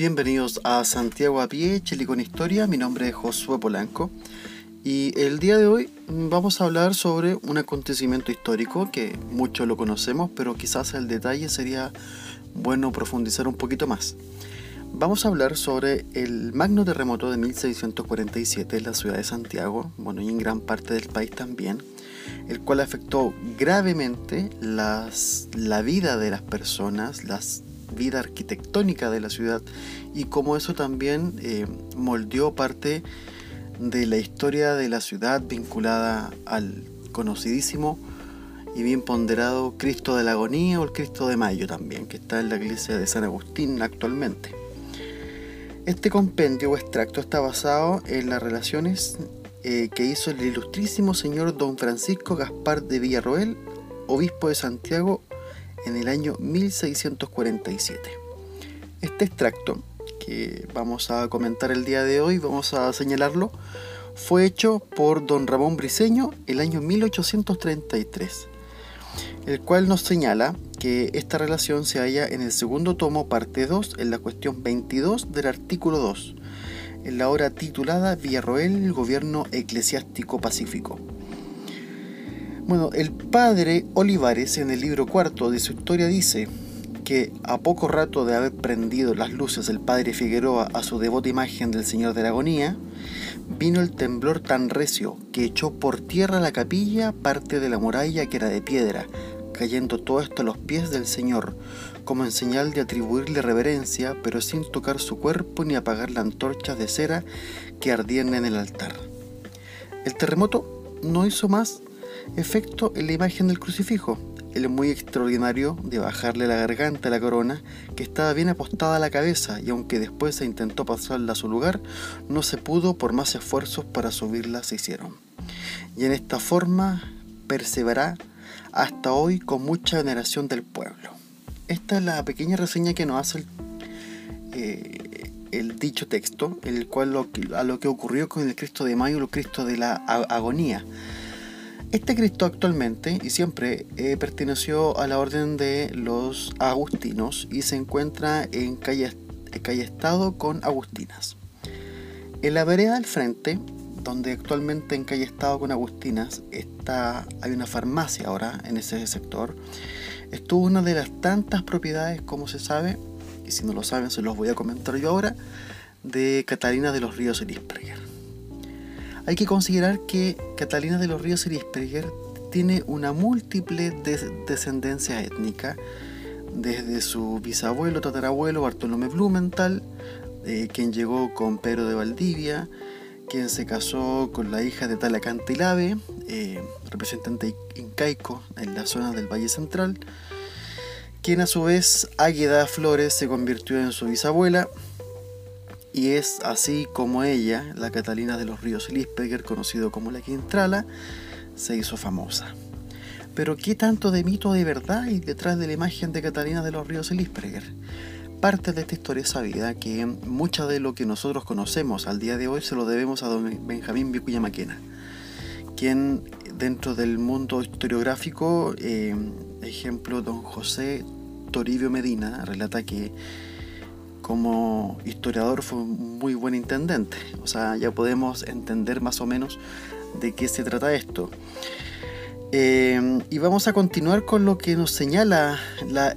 Bienvenidos a Santiago a pie, Chile con historia. Mi nombre es Josué Polanco y el día de hoy vamos a hablar sobre un acontecimiento histórico que muchos lo conocemos, pero quizás el detalle sería bueno profundizar un poquito más. Vamos a hablar sobre el magno terremoto de 1647 en la ciudad de Santiago, bueno, y en gran parte del país también, el cual afectó gravemente las, la vida de las personas, la vida arquitectónica de la ciudad y cómo eso también eh, moldeó parte de la historia de la ciudad vinculada al conocidísimo y bien ponderado Cristo de la Agonía o el Cristo de Mayo también, que está en la iglesia de San Agustín actualmente. Este compendio o extracto está basado en las relaciones eh, que hizo el ilustrísimo señor don Francisco Gaspar de Villarroel, obispo de Santiago, en el año 1647. Este extracto que vamos a comentar el día de hoy, vamos a señalarlo, fue hecho por don Ramón Briceño el año 1833, el cual nos señala que esta relación se halla en el segundo tomo, parte 2, en la cuestión 22 del artículo 2, en la hora titulada Villarroel, el gobierno eclesiástico pacífico. Bueno, el padre Olivares en el libro cuarto de su historia dice que a poco rato de haber prendido las luces el padre Figueroa a su devota imagen del Señor de la Agonía, vino el temblor tan recio que echó por tierra la capilla parte de la muralla que era de piedra, cayendo todo esto a los pies del Señor, como en señal de atribuirle reverencia, pero sin tocar su cuerpo ni apagar las antorchas de cera que ardían en el altar. El terremoto no hizo más efecto en la imagen del crucifijo, el muy extraordinario de bajarle la garganta a la corona, que estaba bien apostada a la cabeza, y aunque después se intentó pasarla a su lugar, no se pudo por más esfuerzos para subirla se hicieron. Y en esta forma perseverará hasta hoy con mucha veneración del pueblo. Esta es la pequeña reseña que nos hace el, eh, dicho texto, el cual lo, a lo que ocurrió con el Cristo de Mayo, el Cristo de la agonía. Este Cristo actualmente y siempre eh, perteneció a la orden de los agustinos y se encuentra en calle, Estado con Agustinas. En la vereda del frente donde actualmente en calle Estado con Agustinas está, hay una farmacia ahora en ese sector, estuvo una de las tantas propiedades, como se sabe, y si no lo saben se los voy a comentar yo ahora, de Catalina de los Ríos Elispreger. Hay que considerar que Catalina de los Ríos Elispreger tiene una múltiple descendencia étnica, desde su bisabuelo, tatarabuelo Bartolomé Blumenthal, eh, quien llegó con Pedro de Valdivia, quien se casó con la hija de Talacantilave, eh, representante incaico en la zona del Valle Central, quien a su vez Águeda Flores se convirtió en su bisabuela, y es así como ella, la Catalina de los Ríos Lisperger, conocido como la Quintrala, se hizo famosa. Pero ¿qué tanto de mito de verdad hay detrás de la imagen de Catalina de los Ríos Lisperger? Parte de esta historia sabida que mucha de lo que nosotros conocemos al día de hoy se lo debemos a don Benjamín Vicuña Maquena, quien dentro del mundo historiográfico, eh, ejemplo, don José Toribio Medina relata que como historiador fue un muy buen intendente, o sea, ya podemos entender más o menos de qué se trata esto. Em, y vamos a continuar con lo que nos señala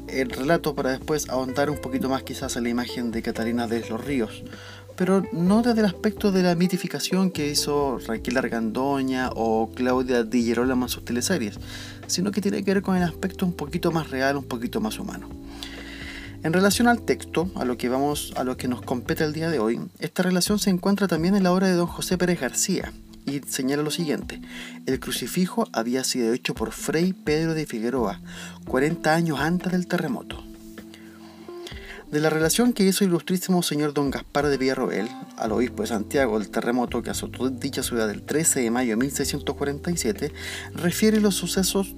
el relato para después ahondar un poquito más quizás en la imagen de Catalina de los Ríos. Pero no desde el aspecto de la mitificación que hizo Raquel Argandoña o Claudia Di Girolamo en sus teleseries, sino que tiene que ver con el aspecto un poquito más real, un poquito más humano. En relación al texto, a lo que vamos, a lo que nos compete el día de hoy, esta relación se encuentra también en la obra de don José Pérez García, y señala lo siguiente, el crucifijo había sido hecho por Fray Pedro de Figueroa 40 años antes del terremoto. De la relación que hizo ilustrísimo señor don Gaspar de Villarroel al obispo de Santiago del terremoto que azotó dicha ciudad el 13 de mayo de 1647, refiere los sucesos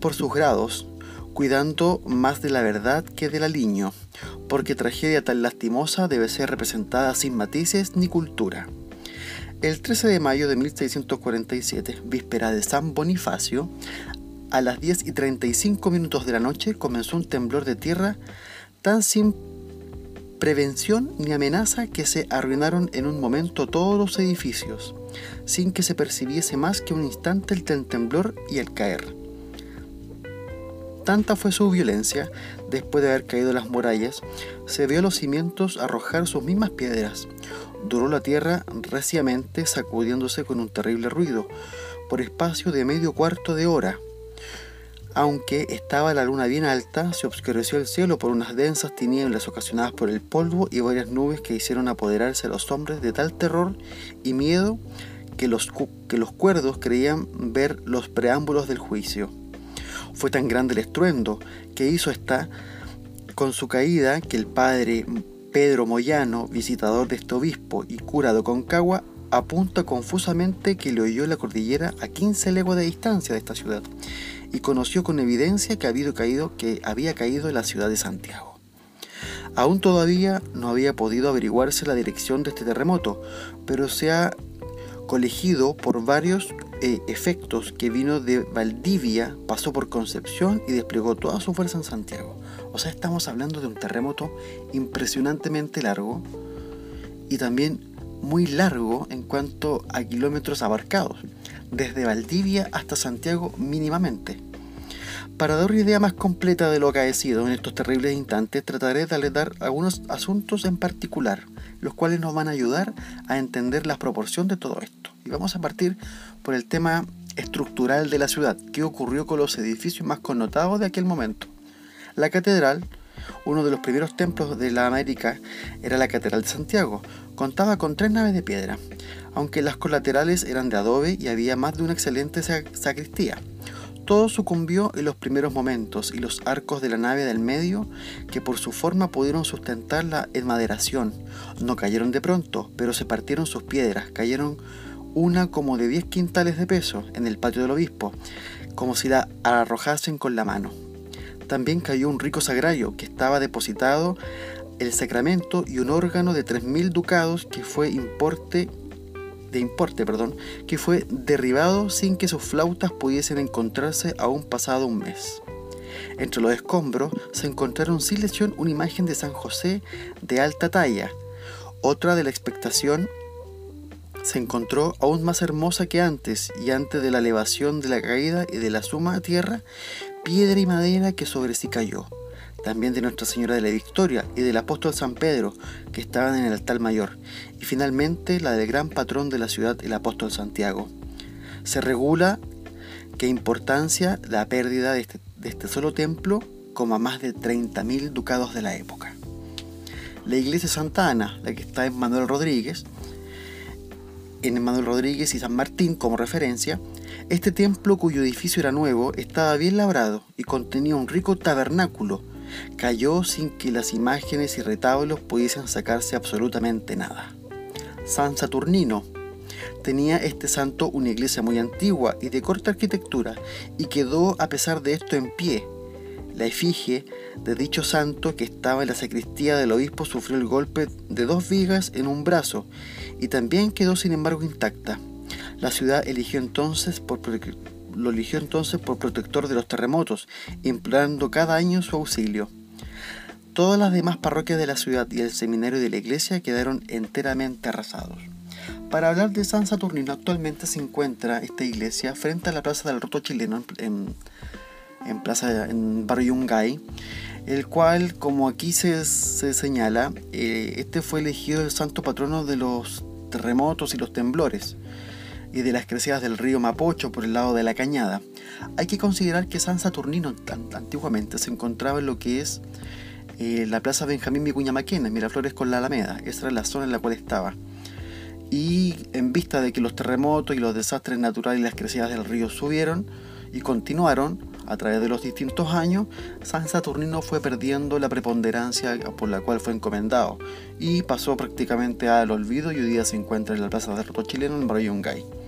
por sus grados, cuidando más de la verdad que del aliño, porque tragedia tan lastimosa debe ser representada sin matices ni cultura. El 13 de mayo de 1647, víspera de San Bonifacio, a las 10 y 35 minutos de la noche comenzó un temblor de tierra tan sin prevención ni amenaza que se arruinaron en un momento todos los edificios, sin que se percibiese más que un instante el temblor y el caer. Tanta fue su violencia, después de haber caído las murallas, se vio los cimientos arrojar sus mismas piedras. Duró la tierra reciamente sacudiéndose con un terrible ruido, por espacio de medio cuarto de hora. Aunque estaba la luna bien alta, se obscureció el cielo por unas densas tinieblas ocasionadas por el polvo y varias nubes que hicieron apoderarse a los hombres de tal terror y miedo que los, que los cuerdos creían ver los preámbulos del juicio. Fue tan grande el estruendo que hizo esta con su caída que el padre Pedro Moyano, visitador de este obispo y cura de Concagua, apunta confusamente que le oyó la cordillera a 15 leguas de distancia de esta ciudad y conoció con evidencia que había caído, que había caído en la ciudad de Santiago. Aún todavía no había podido averiguarse la dirección de este terremoto, pero se ha colegido por varios eh, efectos que vino de Valdivia, pasó por Concepción y desplegó toda su fuerza en Santiago. O sea, estamos hablando de un terremoto impresionantemente largo y también muy largo en cuanto a kilómetros abarcados, desde Valdivia hasta Santiago mínimamente. Para dar una idea más completa de lo acaecido en estos terribles instantes, trataré de dar algunos asuntos en particular, los cuales nos van a ayudar a entender la proporción de todo esto. Y vamos a partir por el tema estructural de la ciudad, qué ocurrió con los edificios más connotados de aquel momento. La catedral, uno de los primeros templos de la América, era la Catedral de Santiago. Contaba con tres naves de piedra, aunque las colaterales eran de adobe y había más de una excelente sacristía. Todo sucumbió en los primeros momentos y los arcos de la nave del medio, que por su forma pudieron sustentar la enmaderación, no cayeron de pronto, pero se partieron sus piedras, cayeron una como de 10 quintales de peso en el patio del obispo, como si la arrojasen con la mano. También cayó un rico sagrario que estaba depositado el sacramento y un órgano de 3.000 ducados que fue importe de importe, perdón, que fue derribado sin que sus flautas pudiesen encontrarse aún pasado un mes. Entre los escombros se encontraron sin lesión una imagen de San José de alta talla, otra de la expectación se encontró aún más hermosa que antes, y antes de la elevación de la caída y de la suma tierra, piedra y madera que sobre sí cayó. También de Nuestra Señora de la Victoria y del apóstol San Pedro, que estaban en el altar mayor. Y finalmente la del gran patrón de la ciudad, el apóstol Santiago. Se regula qué importancia la pérdida de este, de este solo templo como a más de 30.000 ducados de la época. La iglesia Santa Ana, la que está en Manuel Rodríguez, en Manuel Rodríguez y San Martín como referencia, este templo cuyo edificio era nuevo estaba bien labrado y contenía un rico tabernáculo. Cayó sin que las imágenes y retablos pudiesen sacarse absolutamente nada. San Saturnino. Tenía este santo una iglesia muy antigua y de corta arquitectura y quedó a pesar de esto en pie. La efigie de dicho santo que estaba en la sacristía del obispo sufrió el golpe de dos vigas en un brazo y también quedó sin embargo intacta. La ciudad eligió entonces por, lo eligió entonces por protector de los terremotos, implorando cada año su auxilio. Todas las demás parroquias de la ciudad y el seminario de la iglesia quedaron enteramente arrasados. Para hablar de San Saturnino, actualmente se encuentra esta iglesia frente a la Plaza del Roto Chileno en, en, plaza, en Barrio Yungay, el cual, como aquí se, señala, eh, este fue elegido el santo patrono de los terremotos y los temblores y de las crecidas del río Mapocho por el lado de la Cañada. Hay que considerar que San Saturnino antiguamente se encontraba en lo que es eh, la Plaza Benjamín Vicuña Maquena, Miraflores con la Alameda. Esa era la zona en la cual estaba. Y en vista de que los terremotos y los desastres naturales y las crecidas del río subieron y continuaron, a través de los distintos años, San Saturnino fue perdiendo la preponderancia por la cual fue encomendado y pasó prácticamente al olvido y hoy día se encuentra en la Plaza del Roto Chileno en Barrio Yungay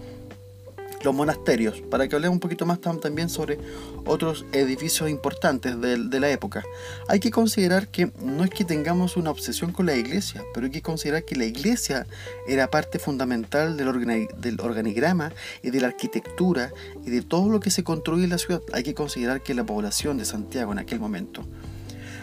los monasterios, para que hablemos un poquito más también sobre otros edificios importantes de, la época. Hay que considerar que no es que tengamos una obsesión con la iglesia, pero hay que considerar que la iglesia era parte fundamental del, del organigrama y de la arquitectura y de todo lo que se construye en la ciudad. Hay que considerar que la población de Santiago en aquel momento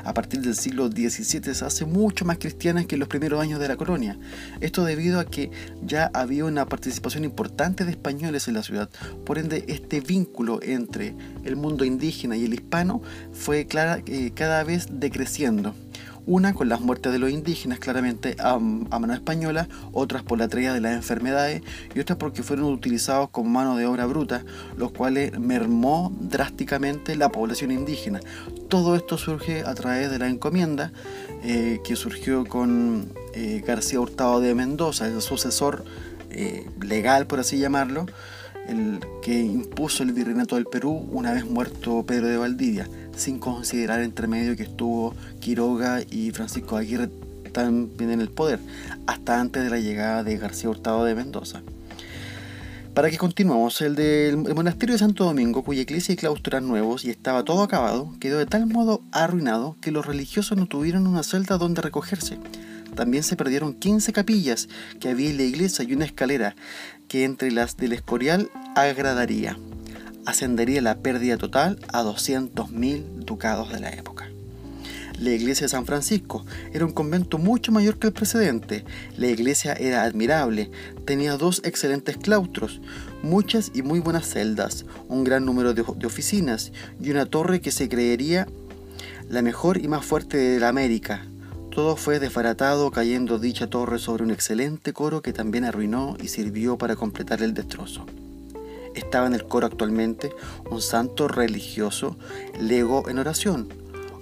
a partir del siglo XVII se hace mucho más cristiana que en los primeros años de la colonia. Esto debido a que ya había una participación importante de españoles en la ciudad. Por ende, este vínculo entre el mundo indígena y el hispano fue clara, eh, cada vez decreciendo. Una con las muertes de los indígenas, claramente a, mano española, otras por la traída de las enfermedades y otras porque fueron utilizados como mano de obra bruta, los cuales mermó drásticamente la población indígena. Todo esto surge a través de la encomienda eh, que surgió con eh, García Hurtado de Mendoza, el sucesor eh, legal, por así llamarlo, el que impuso el virreinato del Perú una vez muerto Pedro de Valdivia sin considerar entre medio que estuvo Quiroga y Francisco Aguirre también en el poder, hasta antes de la llegada de García Hurtado de Mendoza. Para que continuemos, el del monasterio de Santo Domingo, cuya iglesia y claustro eran nuevos y estaba todo acabado, quedó de tal modo arruinado que los religiosos no tuvieron una celda donde recogerse. También se perdieron 15 capillas que había en la iglesia y una escalera que entre las del Escorial agradaría ascendería la pérdida total a 200.000 ducados de la época. La iglesia de San Francisco era un convento mucho mayor que el precedente. La iglesia era admirable, tenía dos excelentes claustros, muchas y muy buenas celdas, un gran número de, de oficinas y una torre que se creería la mejor y más fuerte de la América. Todo fue desbaratado cayendo dicha torre sobre un excelente coro que también arruinó y sirvió para completar el destrozo estaba en el coro actualmente un santo religioso legó en oración.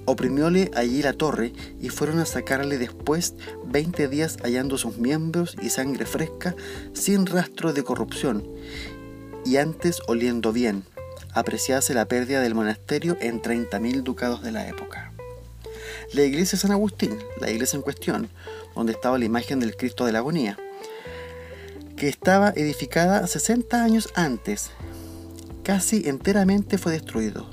Oprimióle allí la torre y fueron a sacarle después 20 días hallando sus miembros y sangre fresca sin rastro de corrupción y antes oliendo bien. Apreciase la pérdida del monasterio en 30.000 ducados de la época. La iglesia de San Agustín, la iglesia en cuestión, donde estaba la imagen del Cristo de la agonía, que estaba edificada 60 años antes, casi enteramente fue destruido.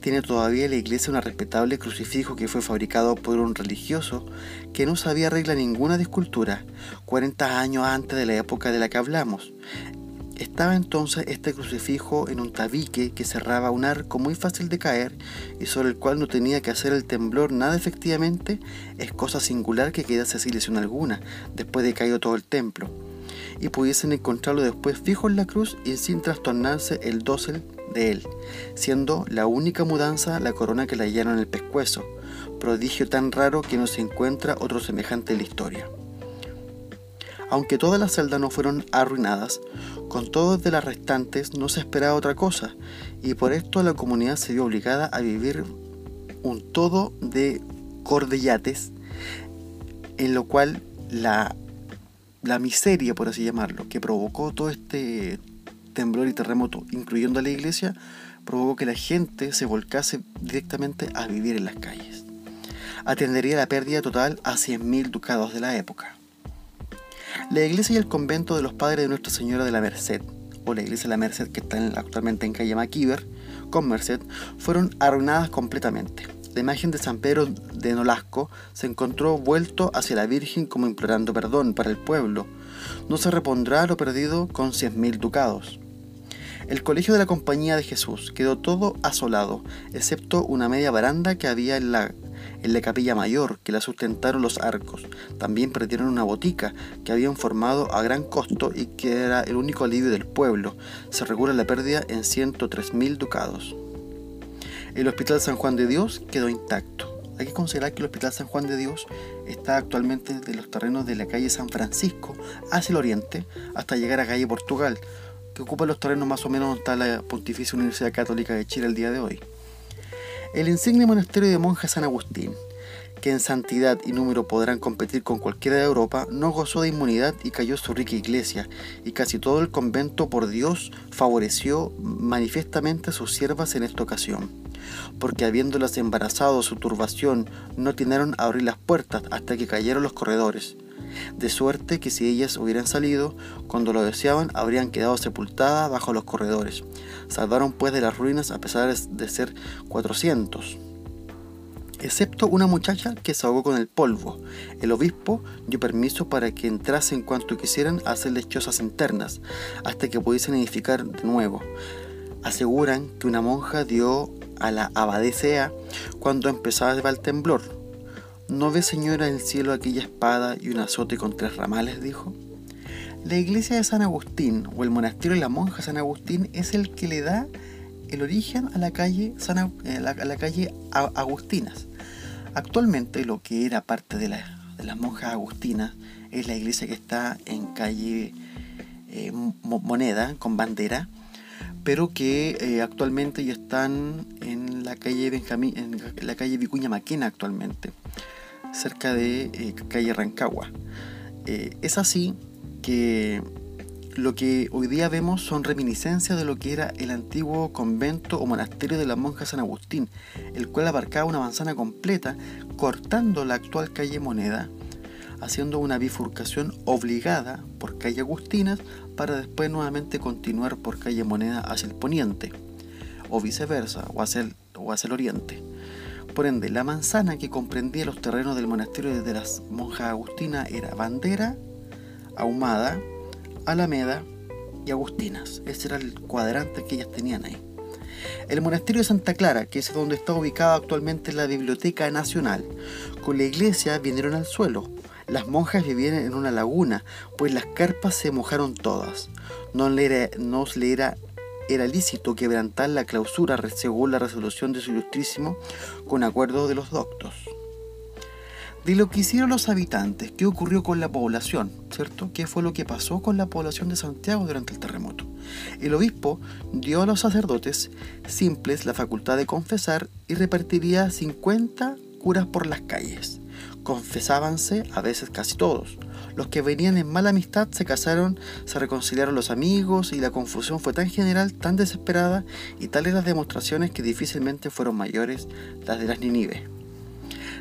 Tiene todavía la iglesia un respetable crucifijo que fue fabricado por un religioso que no sabía regla ninguna de escultura, 40 años antes de la época de la que hablamos. Estaba entonces este crucifijo en un tabique que cerraba un arco muy fácil de caer y sobre el cual no tenía que hacer el temblor nada efectivamente, es cosa singular que quedase sin lesión alguna, después de caído todo el templo y pudiesen encontrarlo después fijo en la cruz y sin trastornarse el dosel de él, siendo la única mudanza la corona que le hallaron en el pescuezo, prodigio tan raro que no se encuentra otro semejante en la historia. Aunque todas las celdas no fueron arruinadas, con todas de las restantes no se esperaba otra cosa, y por esto la comunidad se vio obligada a vivir un todo de cordellates, en lo cual la la miseria, por así llamarlo, que provocó todo este temblor y terremoto, incluyendo a la iglesia, provocó que la gente se volcase directamente a vivir en las calles. Atendería la pérdida total a 100.000 ducados de la época. La iglesia y el convento de los padres de Nuestra Señora de la Merced, o la iglesia de la Merced que está actualmente en calle Maquiver, con Merced, fueron arruinadas completamente la imagen de San Pedro de Nolasco se encontró vuelto hacia la Virgen como implorando perdón para el pueblo. No se repondrá lo perdido con cien mil ducados. El colegio de la Compañía de Jesús quedó todo asolado, excepto una media baranda que había en la, en la capilla mayor, que la sustentaron los arcos. También perdieron una botica que habían formado a gran costo y que era el único alivio del pueblo. Se regula la pérdida en 103 mil ducados. El Hospital San Juan de Dios quedó intacto. Hay que considerar que el Hospital San Juan de Dios está actualmente de los terrenos de la calle San Francisco hacia el oriente hasta llegar a calle Portugal, que ocupa los terrenos más o menos donde está la Pontificia Universidad Católica de Chile el día de hoy. El insigne monasterio de monjas San Agustín, que en santidad y número podrán competir con cualquiera de Europa, no gozó de inmunidad y cayó su rica iglesia, y casi todo el convento por Dios favoreció manifiestamente a sus siervas en esta ocasión porque habiéndolas embarazado su turbación, no atinaron a abrir las puertas hasta que cayeron los corredores. De suerte que si ellas hubieran salido, cuando lo deseaban, habrían quedado sepultadas bajo los corredores. Salvaron pues de las ruinas a pesar de ser cuatrocientos excepto una muchacha que se ahogó con el polvo. El obispo dio permiso para que entrasen cuanto quisieran a hacerles chozas internas, hasta que pudiesen edificar de nuevo. Aseguran que una monja dio a la abadesea cuando empezaba el temblor. ¿No ve señora el cielo aquella espada y un azote con tres ramales? dijo. La iglesia de San Agustín o el monasterio de la monja San Agustín es el que le da el origen a la calle, eh, la, calle Agustinas. Actualmente lo que era parte de, las monjas agustinas es la iglesia que está en calle eh, Moneda con bandera, pero que eh, actualmente ya están en la calle Benjamín, en la calle Vicuña Maquena actualmente, cerca de calle Rancagua. es así que lo que hoy día vemos son reminiscencias de lo que era el antiguo convento o monasterio de la monja San Agustín, el cual abarcaba una manzana completa, cortando la actual calle Moneda, haciendo una bifurcación obligada por calle Agustinas para después nuevamente continuar por calle Moneda hacia el poniente, o viceversa, o hacia el, o hacia el oriente. Por ende, la manzana que comprendía los terrenos del monasterio de las monjas agustinas era Bandera, Ahumada, Alameda y Agustinas. Ese era el cuadrante que ellas tenían ahí. El monasterio de Santa Clara, que es donde está ubicada actualmente la Biblioteca Nacional, con la iglesia vinieron al suelo. Las monjas vivían en una laguna, pues las carpas se mojaron todas. No le era, no le era, era lícito quebrantar la clausura según la resolución de su ilustrísimo con acuerdo de los doctos de lo que hicieron los habitantes, qué ocurrió con la población, ¿cierto? ¿Qué fue lo que pasó con la población de Santiago durante el terremoto? El obispo dio a los sacerdotes simples la facultad de confesar y repartiría 50 curas por las calles. Confesábanse a veces casi todos. Los que venían en mala amistad se casaron, se reconciliaron los amigos y la confusión fue tan general, tan desesperada y tales las demostraciones que difícilmente fueron mayores las de las Ninive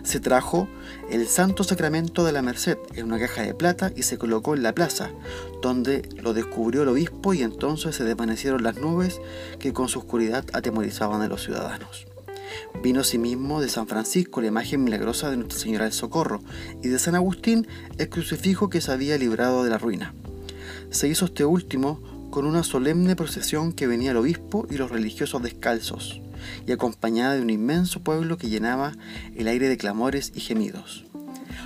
se trajo el Santo Sacramento de la Merced en una caja de plata y se colocó en la plaza, donde lo descubrió el obispo y entonces se desvanecieron las nubes que con su oscuridad atemorizaban a los ciudadanos. Vino asimismo de San Francisco la imagen milagrosa de Nuestra Señora del Socorro y de San Agustín el crucifijo que se había librado de la ruina. Se hizo este último con una solemne procesión que venía el obispo y los religiosos descalzos y acompañada de un inmenso pueblo que llenaba el aire de clamores y gemidos.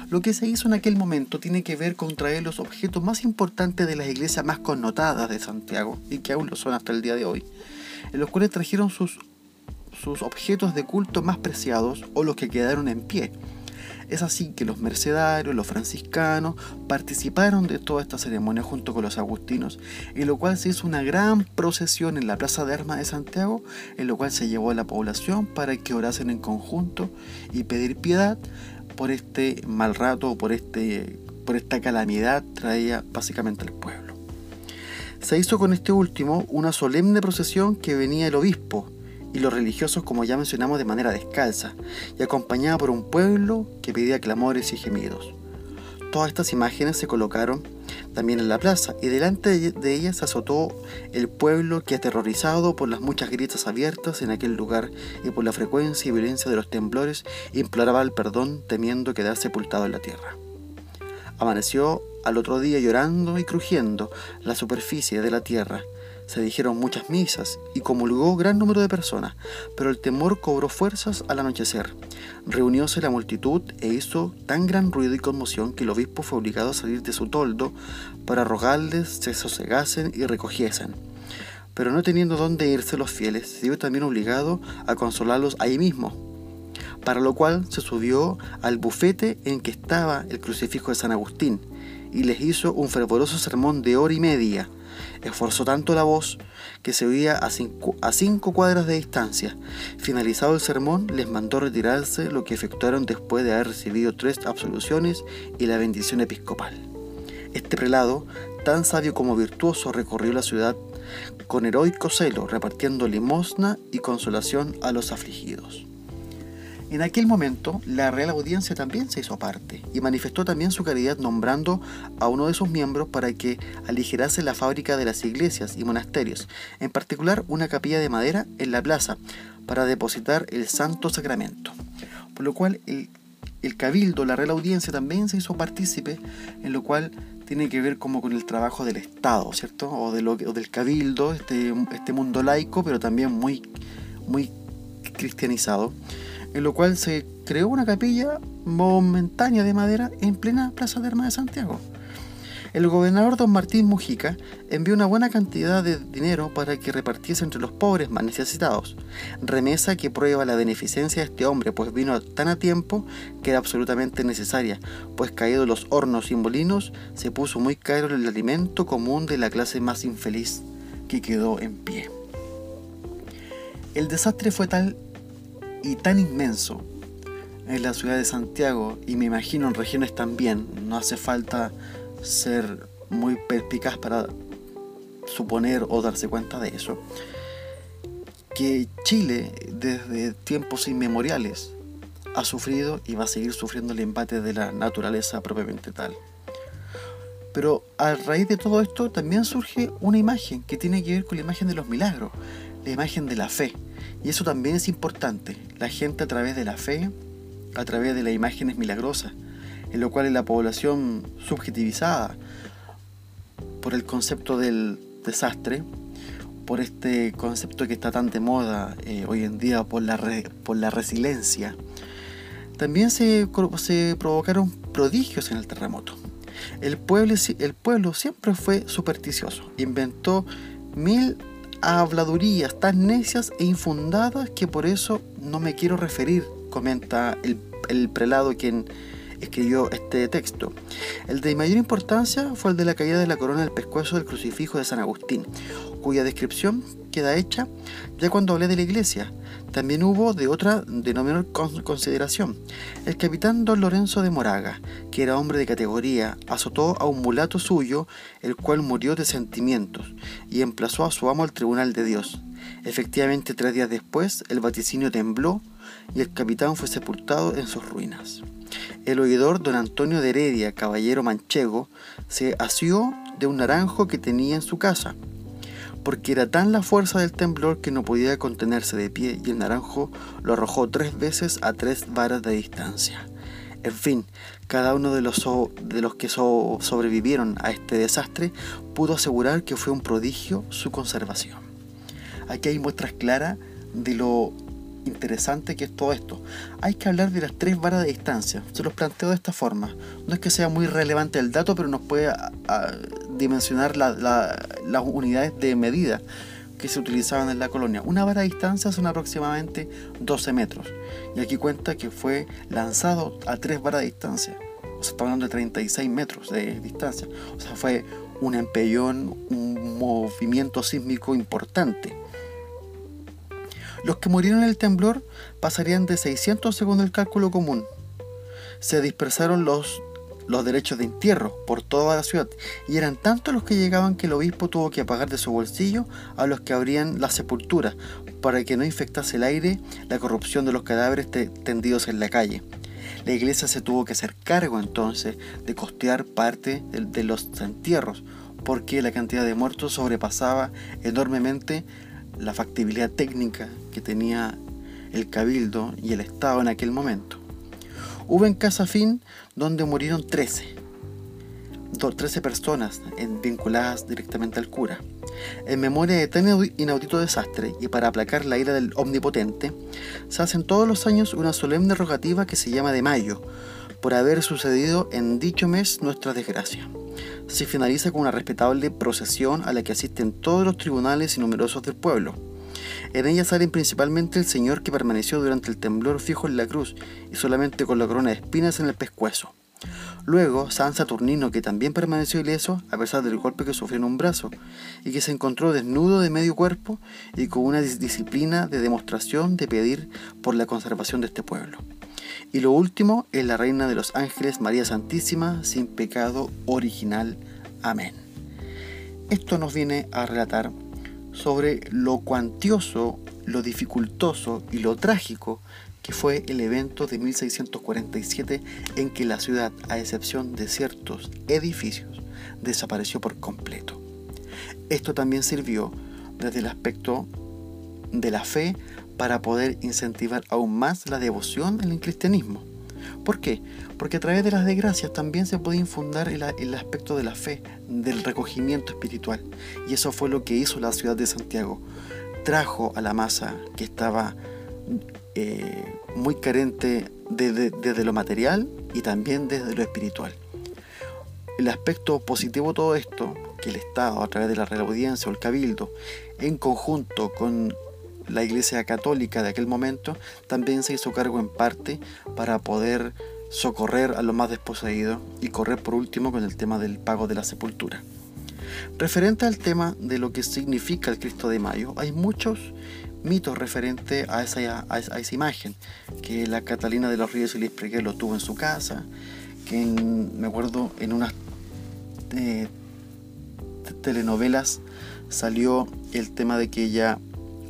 Lo que se hizo en aquel momento tiene que ver con traer los objetos más importantes de las iglesias más connotadas de Santiago, y que aún lo son hasta el día de hoy, en los cuales trajeron sus, sus objetos de culto más preciados o los que quedaron en pie, es así que los mercedarios, los franciscanos, participaron de toda esta ceremonia junto con los agustinos, en lo cual se hizo una gran procesión en la Plaza de Armas de Santiago, en lo cual se llevó a la población para que orasen en conjunto y pedir piedad por este mal rato, por, este, por esta calamidad traía básicamente al pueblo. Se hizo con este último una solemne procesión que venía el obispo, y los religiosos, como ya mencionamos, de manera descalza, y acompañada por un pueblo que pedía clamores y gemidos. Todas estas imágenes se colocaron también en la plaza, y delante de ellas se azotó el pueblo que, aterrorizado por las muchas grietas abiertas en aquel lugar y por la frecuencia y violencia de los temblores, imploraba el perdón temiendo quedar sepultado en la tierra. Amaneció al otro día llorando y crujiendo la superficie de la tierra, se dijeron muchas misas y comulgó gran número de personas, pero el temor cobró fuerzas al anochecer. Reunióse la multitud e hizo tan gran ruido y conmoción que el obispo fue obligado a salir de su toldo para rogarles se sosegasen y recogiesen. Pero no teniendo dónde irse los fieles, se vio también obligado a consolarlos ahí mismo, para lo cual se subió al bufete en que estaba el crucifijo de San Agustín, y les hizo un fervoroso sermón de hora y media, Esforzó tanto la voz que se oía a cinco, a cinco cuadras de distancia. Finalizado el sermón, les mandó retirarse, lo que efectuaron después de haber recibido tres absoluciones y la bendición episcopal. Este prelado, tan sabio como virtuoso, recorrió la ciudad con heroico celo, repartiendo limosna y consolación a los afligidos. En aquel momento, la Real Audiencia también se hizo parte y manifestó también su caridad nombrando a uno de sus miembros para que aligerase la fábrica de las iglesias y monasterios, en particular una capilla de madera en la plaza para depositar el Santo Sacramento. Por lo cual el, Cabildo, la Real Audiencia también se hizo partícipe, en lo cual tiene que ver como con el trabajo del Estado, ¿cierto? O, de lo, del Cabildo, este, este mundo laico, pero también muy cristianizado, en lo cual se creó una capilla momentánea de madera en plena Plaza de Armas de Santiago. El gobernador don Martín Mujica envió una buena cantidad de dinero para que repartiese entre los pobres más necesitados, remesa que prueba la beneficencia de este hombre, pues vino tan a tiempo que era absolutamente necesaria, pues caídos los hornos y molinos, se puso muy caro el alimento común de la clase más infeliz que quedó en pie. El desastre fue tal y tan inmenso en la ciudad de Santiago y me imagino en regiones también, no hace falta ser muy perspicaz para suponer o darse cuenta de eso, que Chile desde tiempos inmemoriales ha sufrido y va a seguir sufriendo el embate de la naturaleza propiamente tal. Pero a raíz de todo esto también surge una imagen que tiene que ver con la imagen de los milagros, la imagen de la fe. Y eso también es importante. La gente a través de la fe, a través de las imágenes milagrosas, en lo cual la población subjetivizada por el concepto del desastre, por este concepto que está tan de moda eh, hoy en día por la, por la resiliencia, también se, se, provocaron prodigios en el terremoto. El pueblo, el pueblo siempre fue supersticioso, inventó mil habladurías tan necias e infundadas que por eso no me quiero referir, comenta el, el prelado quien escribió este texto. El de mayor importancia fue el de la caída de la corona del pescuezo del crucifijo de San Agustín, cuya descripción queda hecha ya cuando hablé de la iglesia. También hubo de otra de no menor consideración. El capitán don Lorenzo de Moraga, que era hombre de categoría, azotó a un mulato suyo, el cual murió de sentimientos, y emplazó a su amo al tribunal de Dios. Efectivamente, tres días después, el vaticinio tembló y el capitán fue sepultado en sus ruinas. El oidor don Antonio de Heredia, caballero manchego, se asió de un naranjo que tenía en su casa, porque era tan la fuerza del temblor que no podía contenerse de pie y el naranjo lo arrojó tres veces a tres varas de distancia. En fin, cada uno de los, de los que sobrevivieron a este desastre pudo asegurar que fue un prodigio su conservación. Aquí hay muestras claras de lo interesante que es todo esto. Hay que hablar de las tres varas de distancia. Se los planteo de esta forma. No es que sea muy relevante el dato, pero nos puede dimensionar las unidades de medida que se utilizaban en la colonia. Una vara de distancia son aproximadamente 12 metros. Y aquí cuenta que fue lanzado a tres varas de distancia. O sea, estamos hablando de 36 metros de distancia. O sea, fue un empellón, un movimiento sísmico importante. Los que murieron en el temblor pasarían de 600 según el cálculo común. Se dispersaron los, los derechos de entierro por toda la ciudad y eran tantos los que llegaban que el obispo tuvo que pagar de su bolsillo a los que abrían la sepultura para que no infectase el aire la corrupción de los cadáveres tendidos en la calle. La iglesia se tuvo que hacer cargo entonces de costear parte de los entierros porque la cantidad de muertos sobrepasaba enormemente la factibilidad técnica que tenía el cabildo y el Estado en aquel momento. Hubo en Casa Fin donde murieron 13, 13 personas vinculadas directamente al cura. En memoria de tan inaudito desastre y para aplacar la ira del omnipotente, se hacen todos los años una solemne rogativa que se llama de mayo, por haber sucedido en dicho mes nuestra desgracia se finaliza con una respetable procesión a la que asisten todos los tribunales y numerosos del pueblo. En ella salen principalmente el señor que permaneció durante el temblor fijo en la cruz y solamente con la corona de espinas en el pescuezo. Luego, San Saturnino, que también permaneció ileso a pesar del golpe que sufrió en un brazo, y que se encontró desnudo de medio cuerpo y con una disciplina de demostración de pedir por la conservación de este pueblo. Y lo último es la Reina de los Ángeles, María Santísima, sin pecado original. Amén. Esto nos viene a relatar sobre lo cuantioso, lo dificultoso y lo trágico que fue el evento de 1647 en que la ciudad, a excepción de ciertos edificios, desapareció por completo. Esto también sirvió desde el aspecto de la fe para poder incentivar aún más la devoción en el cristianismo. ¿Por qué? Porque a través de las desgracias también se puede infundar el, el, aspecto de la fe, del recogimiento espiritual. Y eso fue lo que hizo la ciudad de Santiago. Trajo a la masa que estaba eh, muy carente desde lo material y también desde lo espiritual. El aspecto positivo de todo esto, que el Estado, a través de la Real Audiencia o el Cabildo, en conjunto con la Iglesia Católica de aquel momento, también se hizo cargo en parte para poder socorrer a los más desposeídos y correr por último con el tema del pago de la sepultura. Referente al tema de lo que significa el Cristo de Mayo, hay muchos mitos referentes a esa, imagen, que la Catalina de los Ríos y Lispreguer lo tuvo en su casa, que me acuerdo en unas eh, telenovelas salió el tema de que ella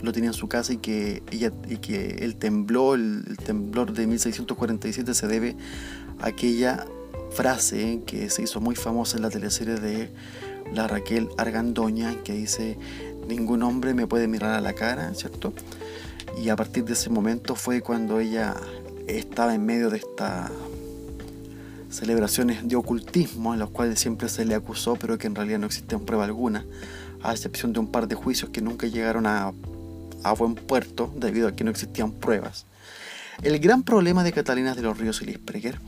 lo tenía en su casa y que, ella, y que el temblor, el, temblor de 1647 se debe a aquella frase que se hizo muy famosa en la teleserie de la Raquel Argandoña, que dice, ningún hombre me puede mirar a la cara, ¿cierto? Y a partir de ese momento fue cuando ella estaba en medio de estas celebraciones de ocultismo, en las cuales siempre se le acusó, pero que en realidad no existen prueba alguna, a excepción de un par de juicios que nunca llegaron a, a buen puerto debido a que no existían pruebas. El gran problema de Catalina de los Ríos y Lispreguer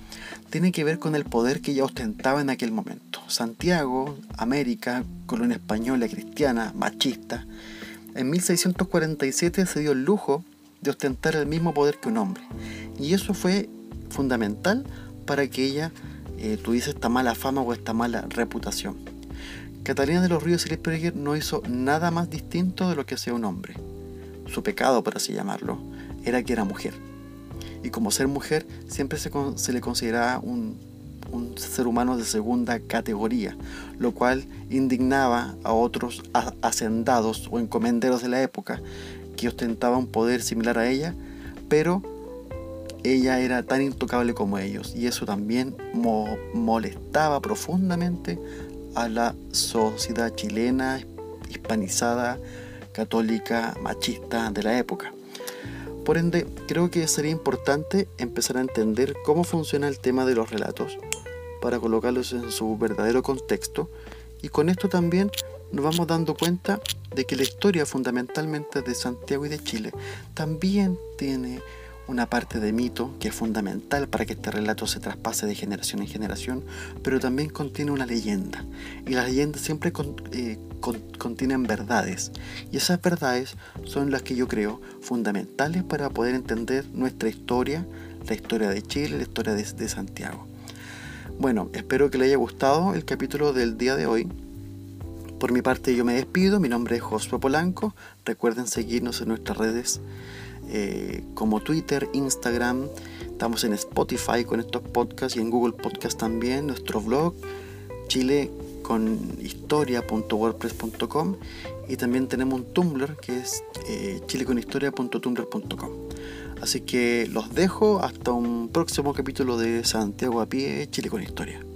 tiene que ver con el poder que ella ostentaba en aquel momento. Santiago, América, colonia española, cristiana, machista, en 1647 se dio el lujo de ostentar el mismo poder que un hombre. Y eso fue fundamental para que ella eh, tuviese esta mala fama o esta mala reputación. Catalina de los Ríos y Lispreguer no hizo nada más distinto de lo que hacía un hombre. Su pecado, por así llamarlo, era que era mujer. Y como ser mujer siempre se, le consideraba un, ser humano de segunda categoría, lo cual indignaba a otros hacendados o encomenderos de la época que ostentaban poder similar a ella, pero ella era tan intocable como ellos y eso también molestaba profundamente a la sociedad chilena, hispanizada, católica, machista de la época. Por ende, creo que sería importante empezar a entender cómo funciona el tema de los relatos para colocarlos en su verdadero contexto y con esto también nos vamos dando cuenta de que la historia fundamentalmente de Santiago y de Chile también tiene una parte de mito que es fundamental para que este relato se traspase de generación en generación, pero también contiene una leyenda. Y las leyendas siempre eh, contienen verdades. Y esas verdades son las que yo creo fundamentales para poder entender nuestra historia, la historia de Chile, la historia de, de Santiago. Bueno, espero que le haya gustado el capítulo del día de hoy. Por mi parte yo me despido, mi nombre es Josué Polanco, recuerden seguirnos en nuestras redes eh, como Twitter, Instagram, estamos en Spotify con estos podcasts y en Google Podcast también, nuestro blog chile con historia.wordpress.com y también tenemos un Tumblr que es eh, chileconhistoria.tumblr.com. Así que los dejo hasta un próximo capítulo de Santiago a pie, Chile con Historia.